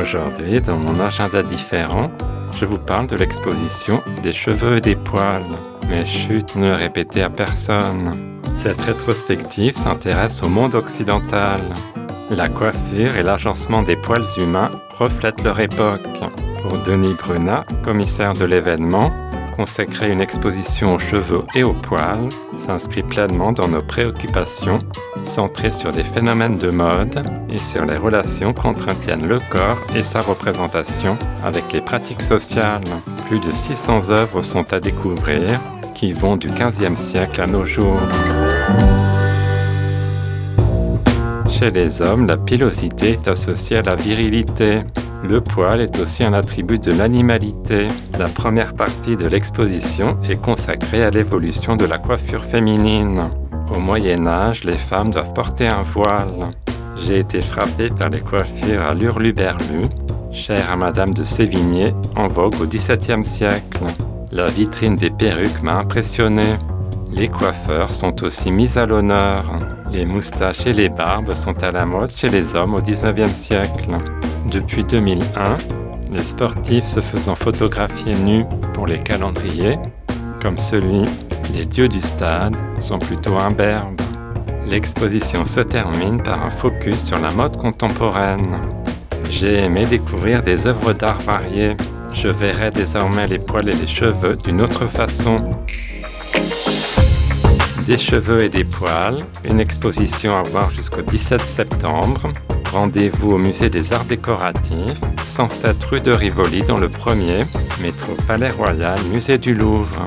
Aujourd'hui, dans mon agenda différent, je vous parle de l'exposition des cheveux et des poils. Mais chut, ne le répétez à personne. Cette rétrospective s'intéresse au monde occidental. La coiffure et l'agencement des poils humains reflètent leur époque. Pour Denis Brunat, commissaire de l'événement, consacrer une exposition aux cheveux et aux poils s'inscrit pleinement dans nos préoccupations, centrées sur des phénomènes de mode et sur les relations qu'entretiennent le corps et sa représentation avec les pratiques sociales. Plus de 600 œuvres sont à découvrir qui vont du 15e siècle à nos jours. Chez les hommes, la pilosité est associée à la virilité. Le poil est aussi un attribut de l'animalité. La première partie de l'exposition est consacrée à l'évolution de la coiffure féminine. Au Moyen Âge, les femmes doivent porter un voile. J'ai été frappé par les coiffures à l'hurluberlu, chères à Madame de Sévigné, en vogue au XVIIe siècle. La vitrine des perruques m'a impressionné. Les coiffeurs sont aussi mis à l'honneur. Les moustaches et les barbes sont à la mode chez les hommes au XIXe siècle. Depuis 2001, les sportifs se faisant photographier nus pour les calendriers, comme celui Les dieux du stade, sont plutôt imberbes. L'exposition se termine par un focus sur la mode contemporaine. J'ai aimé découvrir des œuvres d'art variées. Je verrai désormais les poils et les cheveux d'une autre façon. Des cheveux et des poils, une exposition à voir jusqu'au 17 septembre. Rendez-vous au musée des arts décoratifs, 107 rue de Rivoli dans le premier, métro Palais Royal, musée du Louvre.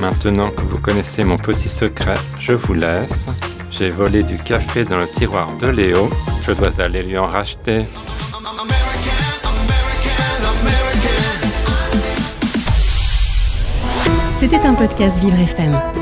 Maintenant que vous connaissez mon petit secret, je vous laisse. J'ai volé du café dans le tiroir de Léo, je dois aller lui en racheter. C'était un podcast Vivre FM.